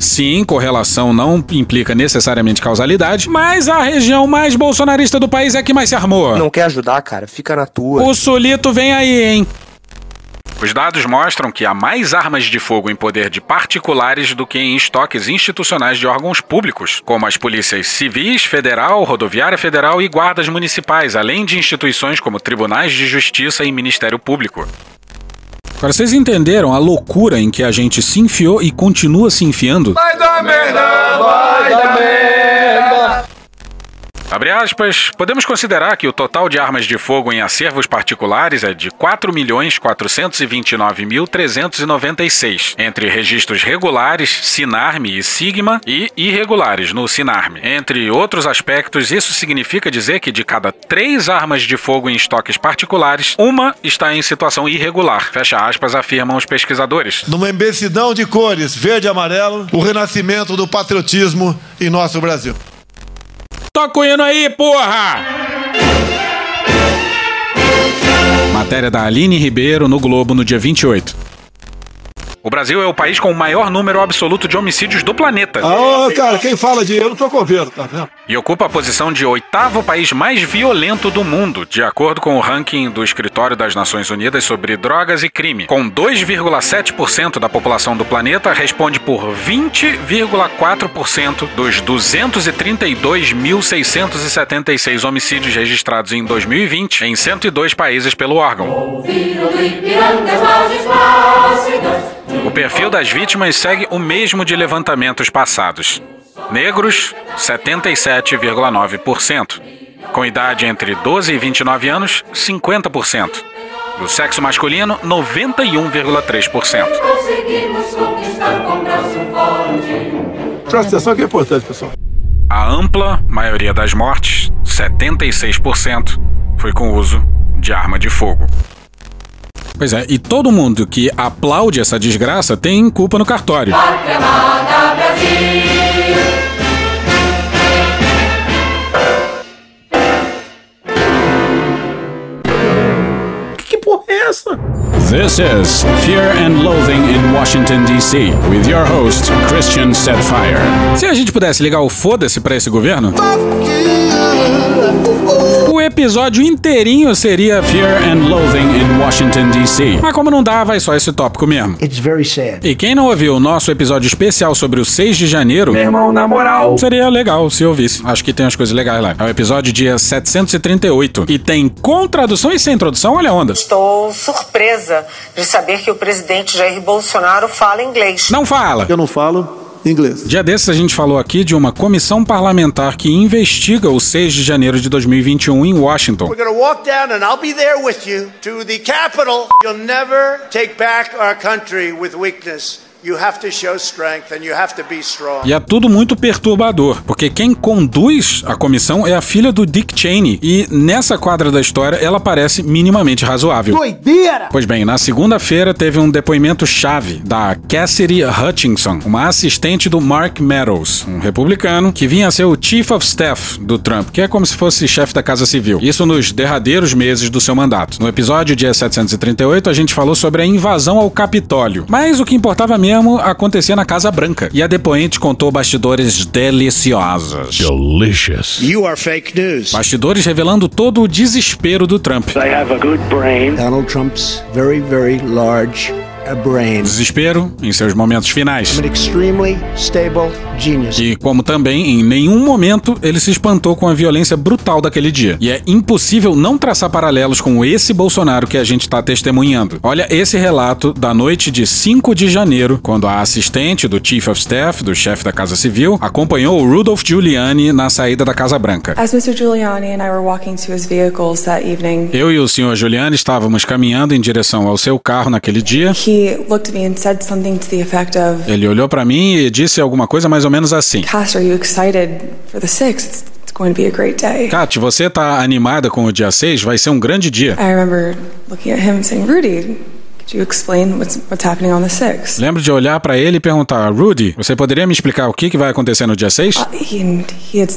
Sim, correlação não implica necessariamente causalidade, mas a região mais bolsonarista do país é que mais se armou. Não quer ajudar, cara? Fica na tua. O Solito vem aí, hein? Os dados mostram que há mais armas de fogo em poder de particulares do que em estoques institucionais de órgãos públicos, como as polícias civis, federal, rodoviária federal e guardas municipais, além de instituições como tribunais de justiça e Ministério Público. Agora, vocês entenderam a loucura em que a gente se enfiou e continua se enfiando? Vai dar merda, vai dar merda. Abre aspas, podemos considerar que o total de armas de fogo em acervos particulares é de 4.429.396, entre registros regulares, Sinarme e Sigma, e irregulares no Sinarme. Entre outros aspectos, isso significa dizer que de cada três armas de fogo em estoques particulares, uma está em situação irregular. Fecha aspas, afirmam os pesquisadores. Numa imbecilhão de cores, verde e amarelo, o renascimento do patriotismo em nosso Brasil. Toca o hino aí, porra! Matéria da Aline Ribeiro no Globo no dia 28. O Brasil é o país com o maior número absoluto de homicídios do planeta. Ah, cara, quem fala de eu não tô com governo, tá vendo? E ocupa a posição de oitavo país mais violento do mundo, de acordo com o ranking do Escritório das Nações Unidas sobre Drogas e Crime. Com 2,7% da população do planeta, responde por 20,4% dos 232.676 homicídios registrados em 2020 em 102 países pelo órgão. O perfil das vítimas segue o mesmo de levantamentos passados. Negros, 77,9%. Com idade entre 12 e 29 anos, 50%. Do sexo masculino, 91,3%. Presta atenção que é importante, pessoal. A ampla maioria das mortes, 76%, foi com uso de arma de fogo. Pois é, e todo mundo que aplaude essa desgraça tem culpa no cartório. Que porra é essa? This is Fear and Loathing in Washington, D.C., with your host, Christian Setfire. Se a gente pudesse ligar o foda-se pra esse governo. O episódio inteirinho seria Fear and Loathing in Washington, D.C. Mas como não dá, vai só esse tópico mesmo. It's very sad. E quem não ouviu o nosso episódio especial sobre o 6 de janeiro, Meu irmão, na moral. seria legal se ouvisse. Acho que tem umas coisas legais lá. É o episódio dia 738. E tem com tradução e sem tradução, olha a onda. Estou surpresa de saber que o presidente Jair Bolsonaro fala inglês. Não fala! Eu não falo inglês. Dia desses a gente falou aqui de uma comissão parlamentar que investiga o 6 de janeiro de 2021 em Washington. We're going to walk down and I'll be there with you to the Capitol. You'll never take back our country with weakness. You have to show strength and you have to be strong. E é tudo muito perturbador, porque quem conduz a comissão é a filha do Dick Cheney, e nessa quadra da história ela parece minimamente razoável. Doideira! Pois bem, na segunda-feira teve um depoimento chave da Cassidy Hutchinson, uma assistente do Mark Meadows, um republicano que vinha a ser o Chief of Staff do Trump, que é como se fosse chefe da Casa Civil. Isso nos derradeiros meses do seu mandato. No episódio dia 738 a gente falou sobre a invasão ao Capitólio, mas o que importava mesmo acontecia na Casa Branca. E a depoente contou bastidores deliciosos. Delicious. You are fake news. Bastidores revelando todo o desespero do Trump. I have a good brain. Donald Trump's very, very large. Desespero em seus momentos finais. I'm an extremely stable genius. E como também, em nenhum momento, ele se espantou com a violência brutal daquele dia. E é impossível não traçar paralelos com esse Bolsonaro que a gente está testemunhando. Olha esse relato da noite de 5 de janeiro, quando a assistente do Chief of Staff, do chefe da Casa Civil, acompanhou o Rudolph Giuliani na saída da Casa Branca. As Mr. Giuliani and I were walking to his vehicles that evening, Eu e o Sr. Giuliani estávamos caminhando em direção ao seu carro naquele dia. he looked at me and said something to the effect of, Ele olhou para mim e disse alguma coisa mais ou menos assim. Cass, are you excited for the 6th? It's, it's going to be a great day. Kat, você tá animada com o dia 6? Vai ser um grande dia. I remember looking at him and saying, Rudy, Could you explain what's, what's happening on the 6th? Lembro de olhar para ele e perguntar: Rudy, você poderia me explicar o que, que vai acontecer no dia 6? Uh, he, he of,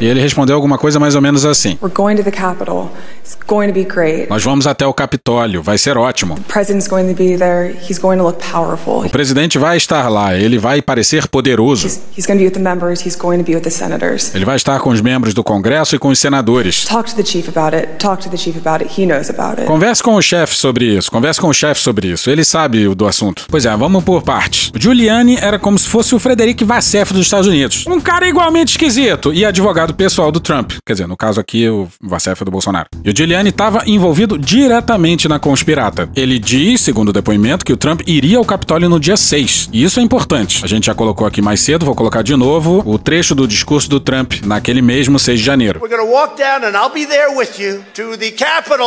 E ele respondeu alguma coisa mais ou menos assim: We're going to the Capitol. It's going to be great. Nós vamos até o Capitólio, vai ser ótimo. There. O presidente vai estar lá, ele vai parecer poderoso. He's going to be with the members. He's going to be with the senators. Ele vai estar com os membros do Congresso e com os senadores. Talk to the chief about it. Talk to the chief about it. He knows about it. Converse com o chefe sobre isso, converse com o chefe sobre isso, ele sabe do assunto. Pois é, vamos por partes. O Giuliani era como se fosse o Frederic Vassef dos Estados Unidos. Um cara igualmente esquisito e advogado pessoal do Trump. Quer dizer, no caso aqui, o Vassef é do Bolsonaro. E o Giuliani estava envolvido diretamente na conspirata. Ele diz, segundo o depoimento, que o Trump iria ao Capitólio no dia 6. E isso é importante. A gente já colocou aqui mais cedo, vou colocar de novo o trecho do discurso do Trump naquele mesmo 6 de janeiro.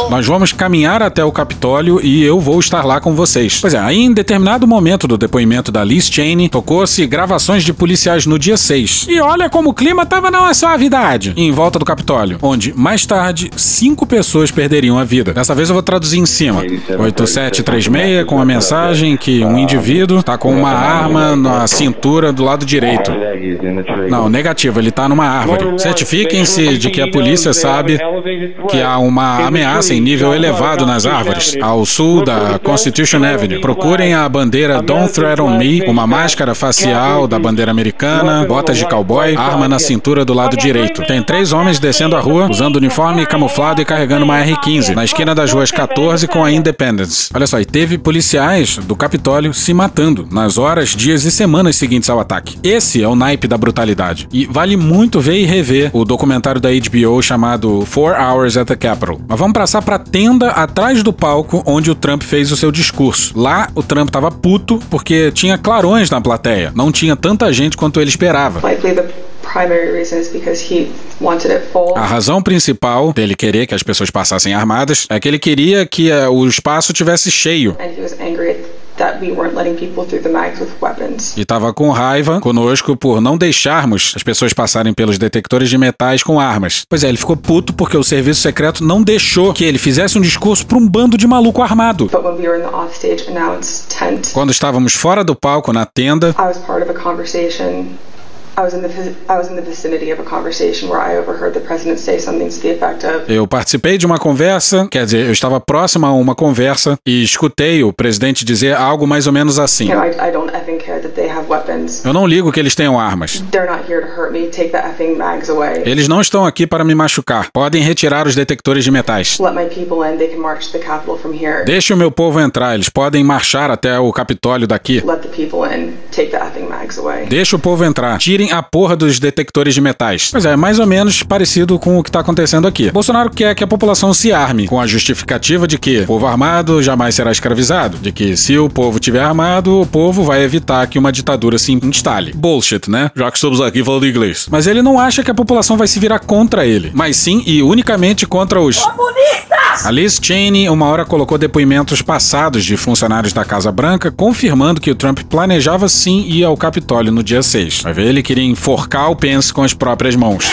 Nós vamos caminhar até o Capitólio e eu vou estar lá com vocês. Pois é, aí em determinado momento do depoimento da Liz Cheney, tocou-se gravações de policiais no dia 6. E olha como o clima tava na suavidade. Em volta do Capitólio, onde, mais tarde, cinco pessoas perderiam a vida. Dessa vez eu vou traduzir em cima. 8736 com a mensagem que um indivíduo tá com uma arma na cintura do lado direito. Não, negativo, ele tá numa árvore. Certifiquem-se de que a polícia sabe que há uma ameaça em nível elevado nas árvores, ao sul da Constitution Avenue. Procurem a bandeira Don't Threaten Me, uma máscara facial da bandeira americana, botas de cowboy, arma na cintura do lado direito. Tem três homens descendo a rua, usando uniforme camuflado e carregando uma R-15, na esquina das ruas 14 com a Independence. Olha só, e teve policiais do Capitólio se matando nas horas, dias e semanas seguintes ao ataque. Esse é o naipe da brutalidade. E vale muito ver e rever o documentário da HBO chamado Four Hours at the Capitol. Mas vamos passar pra tenda atrás do palco onde o Trump fez o seu discurso. Lá, o Trump tava puto porque tinha clarões na plateia. Não tinha tanta gente quanto ele esperava. A razão principal dele querer que as pessoas passassem armadas é que ele queria que eh, o espaço tivesse cheio. And he was angry that we weren't letting people through the mags with weapons. E tava com raiva conosco por não deixarmos as pessoas passarem pelos detectores de metais com armas. Pois é, ele ficou puto porque o serviço secreto não deixou que ele fizesse um discurso pra um bando de maluco armado. Quando estávamos fora do palco, na tenda, I was part of a conversation. I was in the vis- I was in the vicinity of a conversation where I overheard the president say something to the effect of, eu participei de uma conversa, quer dizer, eu estava próximo a uma conversa e escutei o presidente dizer algo mais ou menos assim. you know, I, I don't Eu não ligo que eles tenham armas. Eles não estão aqui para me machucar. Podem retirar os detectores de metais. Deixe o meu povo entrar. Eles podem marchar até o Capitólio daqui. Deixa o povo entrar. Tirem a porra dos detectores de metais. Pois é, mais ou menos parecido com o que está acontecendo aqui. Bolsonaro quer que a população se arme, com a justificativa de que o povo armado jamais será escravizado, de que se o povo tiver armado, o povo vai evitar que uma ditadura se instale. Bullshit, né? Já que estamos aqui falando inglês. Mas ele não acha que a população vai se virar contra ele, mas sim e unicamente contra os a Liz Cheney uma hora colocou depoimentos passados de funcionários da Casa Branca confirmando que o Trump planejava sim ir ao Capitólio no dia 6. Vai ver, ele queria enforcar o Pence com as próprias mãos.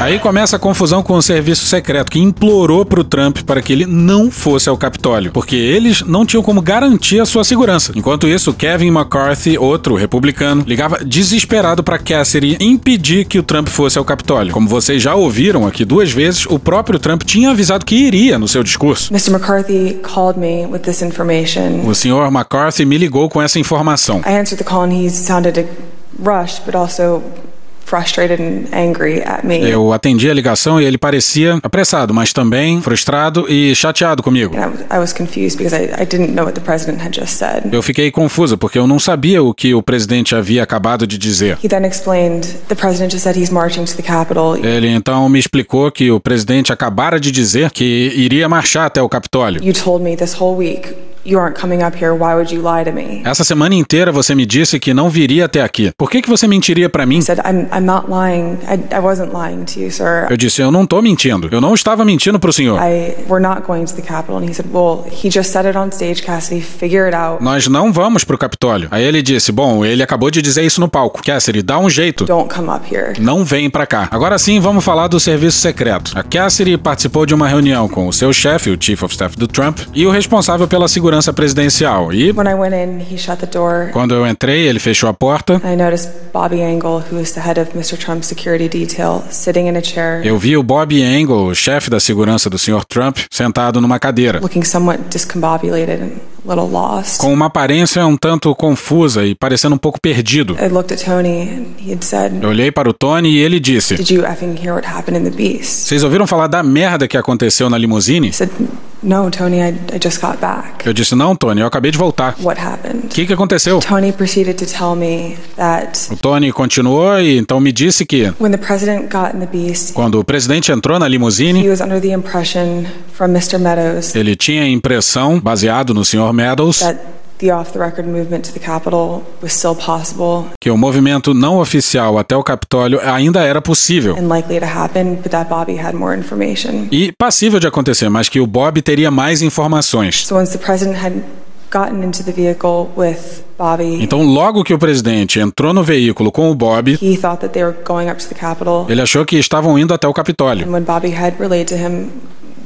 Aí começa a confusão com o serviço secreto, que implorou pro Trump para que ele não fosse ao Capitólio, porque eles não tinham como garantir a sua segurança. Enquanto isso, Kevin McCarthy, outro republicano, ligava desesperado para Cassidy impedir que o Trump fosse ao Capitólio. Como vocês já ouviram aqui duas vezes, o próprio Trump tinha avisado que iria no seu discurso. Mr. McCarthy called me with this information. O senhor McCarthy me ligou com essa informação. I answered the call and he sounded rushed, but also Eu atendi a ligação e ele parecia apressado, mas também frustrado e chateado comigo. Eu fiquei confusa porque eu não sabia o que o presidente havia acabado de dizer. Ele então me explicou que o presidente acabara de dizer que iria marchar até o Capitólio. You told me this whole week you aren't coming up here. Why would you lie to me? Essa semana inteira você me disse que não viria até aqui. Por que, que você mentiria para mim? He said, I'm, I'm not lying. I, I wasn't lying to you, sir. Eu disse, eu não tô mentindo. Eu não estava mentindo pro senhor. I, we're not going to the Capitol. And he said, well, he just said it on stage, Cassidy. Figure it out. Nós não vamos pro Capitólio. Aí ele disse, bom, ele acabou de dizer isso no palco. Cassidy, dá um jeito. Don't come up here. Não vem pra cá. Agora sim, vamos falar do serviço secreto. A Cassidy participou de uma reunião com o seu chefe, o Chief of Staff do Trump, e o responsável pela segurança presidencial. E When I went in, he shut the door. quando eu entrei, ele fechou a porta. I noticed Bobby Angle, who is the head of Mr. Trump's security detail, sitting in a chair, Eu vi o Bob Engel, o chefe da segurança do Sr. Trump, sentado numa cadeira. looking somewhat discombobulated and a little lost. Com uma aparência um tanto confusa e parecendo um pouco perdido. Eu olhei para o Tony e ele disse: Did you effing hear what happened in the Beast? Vocês ouviram falar da merda que aconteceu na limusine? No, Tony, I, I just got back. Eu disse: Não, Tony, eu acabei de voltar. What happened? O que, que aconteceu? Tony proceeded to tell me that O Tony continuou e então me disse que when the president got in the Beast, quando o presidente entrou na he limusine, was under the impression from Mr. Meadows ele tinha a impressão, baseado no Sr. Meadows, that the off the record movement to the Capitol was still possible que o movimento não oficial até o Capitólio ainda era possível. and likely to happen, but that Bobby had more information. E passível de acontecer, mas que o Bob teria mais informações. So the gotten into the vehicle with Bobby, Então, logo que o presidente entrou no veículo com o Bob, he thought that they were going up to the Capitol. ele achou que estavam indo até o Capitólio. And when Bobby had relayed to him,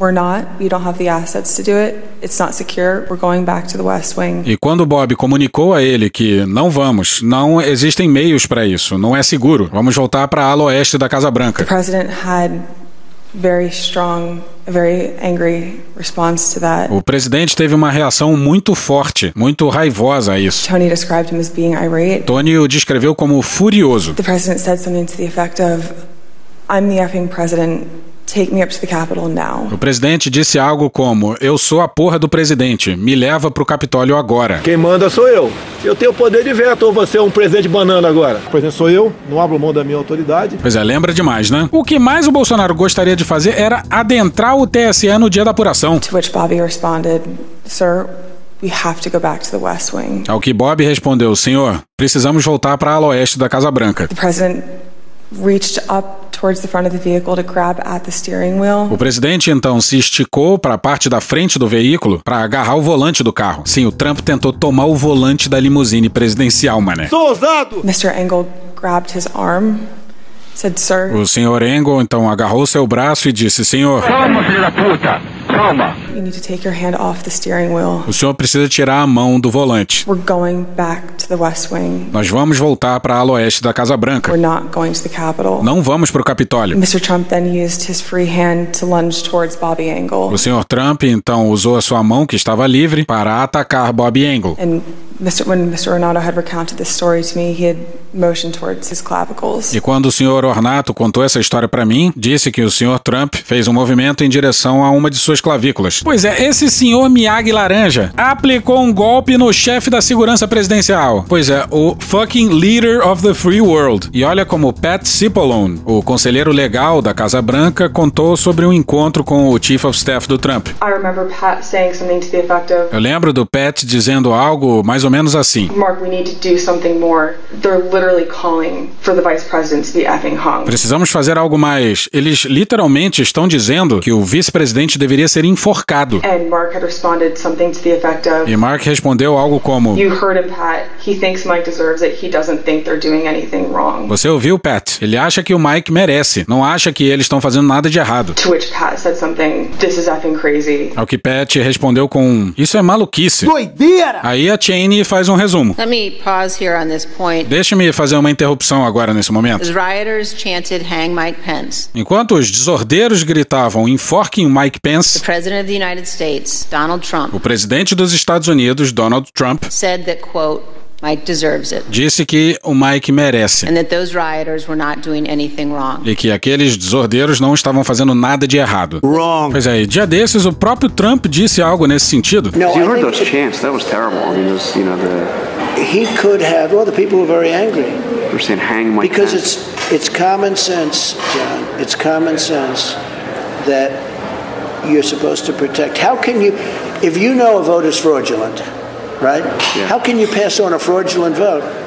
we're not, don't have the assets to do it, it's not secure, we're going back to the West Wing. E quando o Bob comunicou a ele que não vamos, não existem meios para isso, não é seguro, vamos voltar para a ala oeste da Casa The Branca. president had O presidente teve uma reação muito forte, muito raivosa a isso. Tony described him as being irate. Tony o descreveu como furioso. The president said something to the effect of, I'm the effing president, take me up to the Capitol now. O presidente disse algo como: Eu sou a porra do presidente, me leva pro Capitólio agora. Quem manda sou eu. Eu tenho poder de veto ou você é um presidente banana agora? O presidente sou eu, não abro mão da minha autoridade. Pois é, lembra demais, né? O que mais o Bolsonaro gostaria de fazer era adentrar o TSE no dia da apuração. To which Bobby responded, Sir, we have to go back to the West Wing. Ao que Bob respondeu: Senhor, precisamos voltar para a ala oeste da Casa Branca. The president reached up towards the front of the vehicle to grab at the steering wheel. O presidente então se esticou para a parte da frente do veículo para agarrar o volante do carro. Sim, o Trump tentou tomar o volante da limusine presidencial, mané. Sou ousado! Mr. Engel grabbed his arm, said, Sir, O senhor Engel então agarrou seu braço e disse: Senhor, Calma, filho da puta! Calma! you need to take your hand off the steering wheel. o senhor precisa tirar a mão do volante. We're going back to the West Wing. Nós vamos voltar para a ala oeste da Casa Branca. We're not going to the Capitol. Não vamos para o Capitólio. Mr. Trump then used his free hand to lunge towards Bobby Engel. O senhor Trump então usou a sua mão que estava livre para atacar Bob Engel. And Mr. when Mr. Renato had recounted this story to me, he had motioned towards his clavicles. E quando o senhor Ornato contou essa história para mim, disse que o senhor Trump fez um movimento em direção a uma de suas clavículas. Pois é, esse senhor Miyagi Laranja aplicou um golpe no chefe da segurança presidencial. Pois é, o fucking leader of the free world. E olha como Pat Cipollone, o conselheiro legal da Casa Branca, contou sobre um encontro com o chief of staff do Trump. I remember Pat saying something to the effect of, Eu lembro do Pat dizendo algo mais ou menos assim. Mark, we need to do something more. They're literally calling for the vice president to be effing. Precisamos fazer algo mais. Eles literalmente estão dizendo que o vice-presidente deveria ser enforcado. And Mark had responded something to the effect of, E Mark respondeu algo como: You heard him, Pat. He thinks Mike deserves it. He doesn't think they're doing anything wrong. Você ouviu, Pat? Ele acha que o Mike merece, não acha que eles estão fazendo nada de errado. To which Pat said something, This is effing crazy. Ao que Pat respondeu com: Isso é maluquice. Doideira! Aí a Cheney faz um resumo. Let me pause here on this point. Deixe-me fazer uma interrupção agora nesse momento. As rioters chanted, Hang Mike Pence. Enquanto os desordeiros gritavam enforquem Mike The Pence, President of the United States, Donald Trump, o presidente dos Estados Unidos, Donald Trump, said that, quote, Mike deserves it, disse que o Mike merece. and that those rioters were not doing anything wrong. E que aqueles desordeiros não estavam fazendo nada de errado. Wrong. Pois é, dia desses o próprio Trump disse algo nesse sentido. No, you heard those chants. That was terrible. I mean, those, you know, the he could have. Well, the people were very angry they're hang Mike because it's it's common sense, John. It's common sense that you're supposed to protect. How can you? if you know a vote is fraudulent, right? How can you pass on a fraudulent vote?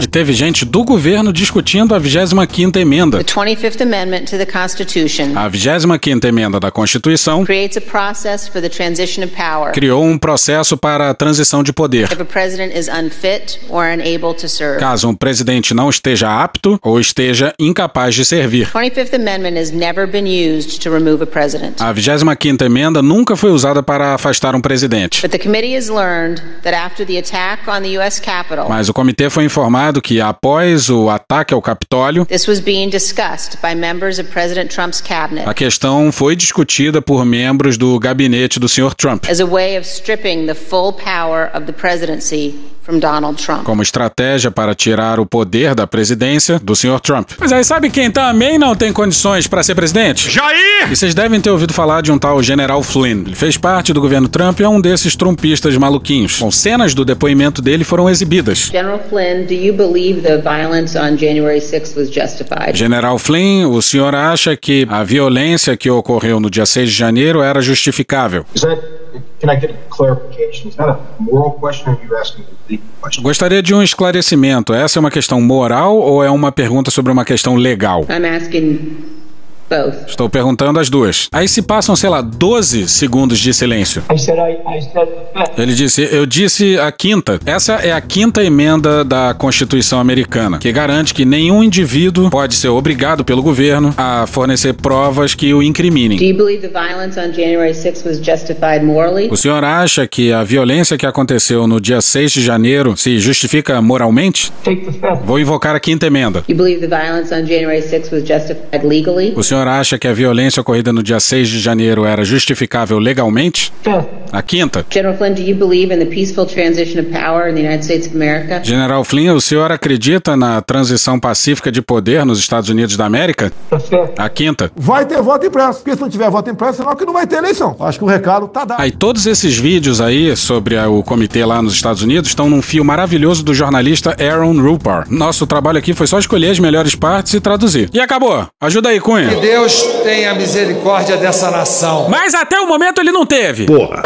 E teve gente do governo discutindo a 25ª emenda. The 25th Amendment to the Constitution A 25ª emenda da Constituição creates a process for the transition of power criou um processo para a transição de poder. if a president is unfit or unable to serve. Caso um presidente não esteja apto ou esteja incapaz de servir. 25th Amendment has never been used to remove a president. A 25ª emenda nunca foi usada para afastar um presidente. But the committee has learned that after the attack on the U.S. Capitol, Mas o comitê foi informado que após o ataque ao Capitólio, this was being discussed by members of President Trump's cabinet a questão foi discutida por membros do gabinete do Sr. Trump. as a way of stripping the full power of the presidency. Como estratégia para tirar o poder da presidência do Sr. Trump. Mas aí sabe quem também não tem condições para ser presidente? Jair! E vocês devem ter ouvido falar de um tal General Flynn. Ele fez parte do governo Trump e é um desses trumpistas maluquinhos. Bom, cenas do depoimento dele foram exibidas. General Flynn, do you believe the violence on January 6th was justified? General Flynn, o senhor acha que a violência que ocorreu no dia 6 de janeiro era justificável? Is that, can I get a clarification? Is that a moral question or are you asking a legal question? Gostaria de um esclarecimento. Essa é uma questão moral ou é uma pergunta sobre uma questão legal? I'm asking. Estou perguntando as duas. Aí se passam, sei lá, 12 segundos de silêncio. I said, I, I said the fifth. Ele disse, eu disse a quinta. Essa é a quinta emenda da Constituição americana, que garante que nenhum indivíduo pode ser obrigado pelo governo a fornecer provas que o Do incriminem. you believe the violence on January 6th was justified morally? O senhor acha que a violência que aconteceu no dia 6 de janeiro se justifica moralmente? Take the fifth. Vou invocar a quinta emenda. You believe the violence on January 6th was justified legally? O senhor acha que a violência ocorrida no dia 6 de janeiro era justificável legalmente? Fifth. A quinta. General Flynn, do you believe in the peaceful transition of power in the United States of America? General Flynn, o senhor acredita na transição pacífica de poder nos Estados Unidos da América? Fifth. A quinta. Vai ter voto impresso. Porque se não tiver voto impresso, senão que não vai ter eleição. Acho que o recado tá dado. Aí todos esses vídeos aí sobre a- o comitê lá nos Estados Unidos estão num fio maravilhoso do jornalista Aaron Rupar. Nosso trabalho aqui foi só escolher as melhores partes e traduzir. E acabou. Ajuda aí, Cunha. Deus tenha misericórdia dessa nação. Mas até o momento ele não teve. Porra.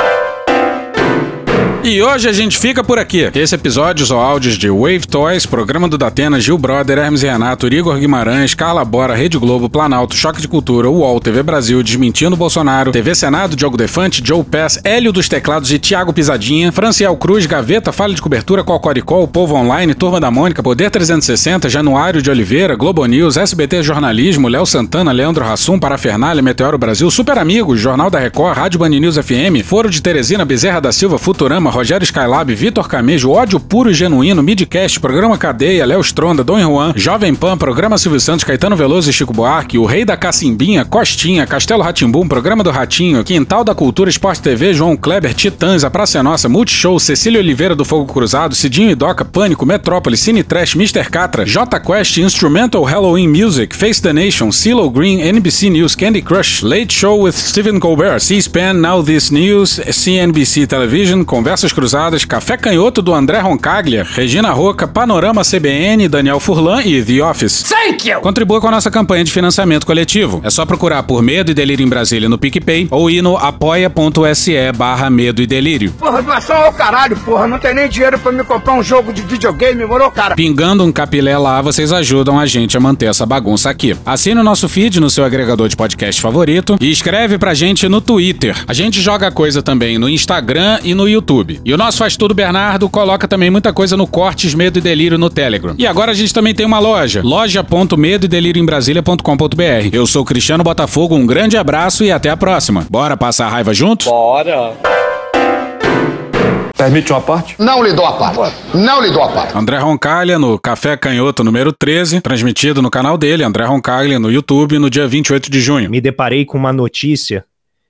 E hoje a gente fica por aqui. Esse episódio são áudios de Wave Toys, programa do Datena, Gil Brother, Hermes Renato, Igor Guimarães, Carla Bora, Rede Globo, Planalto, Choque de Cultura, UOL, TV Brasil, Desmentindo Bolsonaro, TV Senado, Diogo Defante, Joe Pass, Hélio dos Teclados e Thiago Pisadinha, Franciel Cruz, Gaveta, Falha de Cobertura, Cocoricol, Povo Online, Turma da Mônica, Poder 360, Januário de Oliveira, Globo News, SBT Jornalismo, Léo Santana, Leandro Hassum, Parafernália, Meteoro Brasil, Super Amigos, Jornal da Record, Rádio Band News FM, Foro de Teresina, Bezerra da Silva, Futurama, Rogério Skylab, Vitor Camejo, Ódio Puro e Genuíno, Midcast, Programa Cadeia, Léo Stronda, Dom Juan, Jovem Pan, Programa Silvio Santos, Caetano Veloso e Chico Buarque, O Rei da Cacimbinha, Costinha, Castelo Ratimbum, Programa do Ratinho, Quintal da Cultura, Esporte TV, João Kleber, Titãs, A Praça é Nossa, Multishow, Cecília Oliveira do Fogo Cruzado, Cidinho e Doca, Pânico, Metrópole, Cine Trash, Mr. Catra, J Quest, Instrumental Halloween Music, Face the Nation, CeeLo Green, NBC News, Candy Crush, Late Show with Stephen Colbert, C-SPAN, Now This News, CNBC Television, Conversas Cruzadas, Café Canhoto do André Roncaglia, Regina Roca, Panorama CBN, Daniel Furlan e The Office. Thank you! Contribua com a nossa campanha de financiamento coletivo. É só procurar por Medo e Delírio em Brasília no PicPay ou ir no apoia.se barra Medo e Delírio. Porra, doação ao caralho, porra. Não tem nem dinheiro pra me comprar um jogo de videogame, morou, cara? Pingando um capilé lá, vocês ajudam a gente a manter essa bagunça aqui. Assine o nosso feed no seu agregador de podcast favorito e escreve pra gente no Twitter. A gente joga coisa também no Instagram e no YouTube. E o nosso Faz Tudo Bernardo coloca também muita coisa no Cortes Medo e Delírio no Telegram. E agora a gente também tem uma loja, loja.medo e delírio em Brasília.com.br. Eu sou Cristiano Botafogo, um grande abraço e até a próxima. Bora passar a raiva junto? Bora! Permite uma parte? Não lhe dou a parte. Não lhe dou a parte. André Roncaglia no Café Canhoto número 13, transmitido no canal dele, André Roncaglia, no YouTube, no dia 28 de junho. Me deparei com uma notícia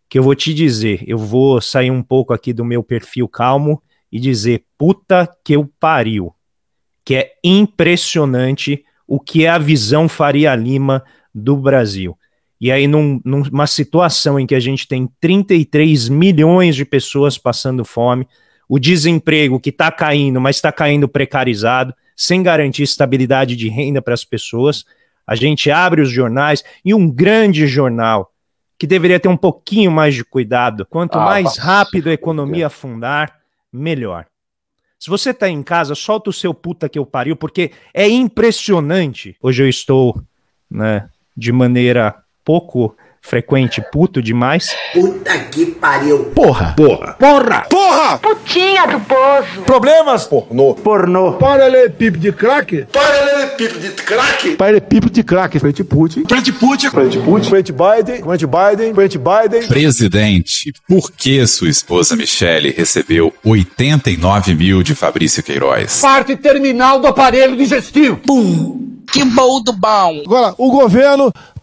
que eu vou te dizer. Eu vou sair um pouco aqui do meu perfil calmo e dizer puta que eu pariu. Que é impressionante o que é a visão Faria Lima do Brasil. E aí, num, numa situação em que a gente tem 33 milhões de pessoas passando fome, o desemprego que está caindo, mas está caindo precarizado, sem garantir estabilidade de renda para as pessoas, a gente abre os jornais e um grande jornal que deveria ter um pouquinho mais de cuidado. Quanto Ah, mais rápido a economia afundar, melhor. Se você tá em casa, solta o seu puta que eu pariu, porque é impressionante. Hoje eu estou, né, de maneira pouco frequente, puto demais. Puta que pariu. Porra. Porra. Porra. Porra. Putinha do poço. Problemas. Pornô. Pornô. Paralelepípedo de crack. Paralelepípedo de crack. Paralelepípedo de crack. Frente Putin. Frente Putin. Frente Putin. Frente Biden. Frente Biden. Frente Biden. Presidente, por que sua esposa Michele recebeu 89 mil de Fabrício Queiroz? Parte terminal do aparelho digestivo. Pum. Que bom do bom. Agora, o governo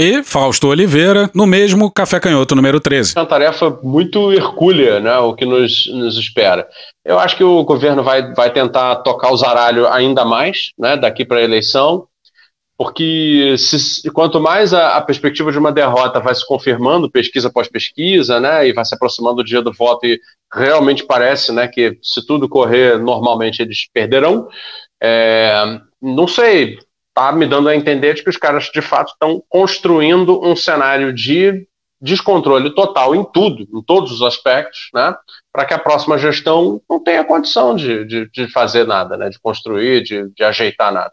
E Fausto Oliveira, no mesmo Café Canhoto número 13. É uma tarefa muito hercúlea, né, o que nos, nos espera. Eu acho que o governo vai, vai tentar tocar o zaralho ainda mais, né, daqui para a eleição, porque se, quanto mais a, a, perspectiva de uma derrota vai se confirmando, pesquisa após pesquisa, né, e vai se aproximando do dia do voto e realmente parece, né, que se tudo correr normalmente eles perderão, é, não sei, está me dando a entender de que os caras de fato estão construindo um cenário de descontrole total em tudo, em todos os aspectos, né? Para que a próxima gestão não tenha condição de, de, de fazer nada, né? De construir, de, de ajeitar nada.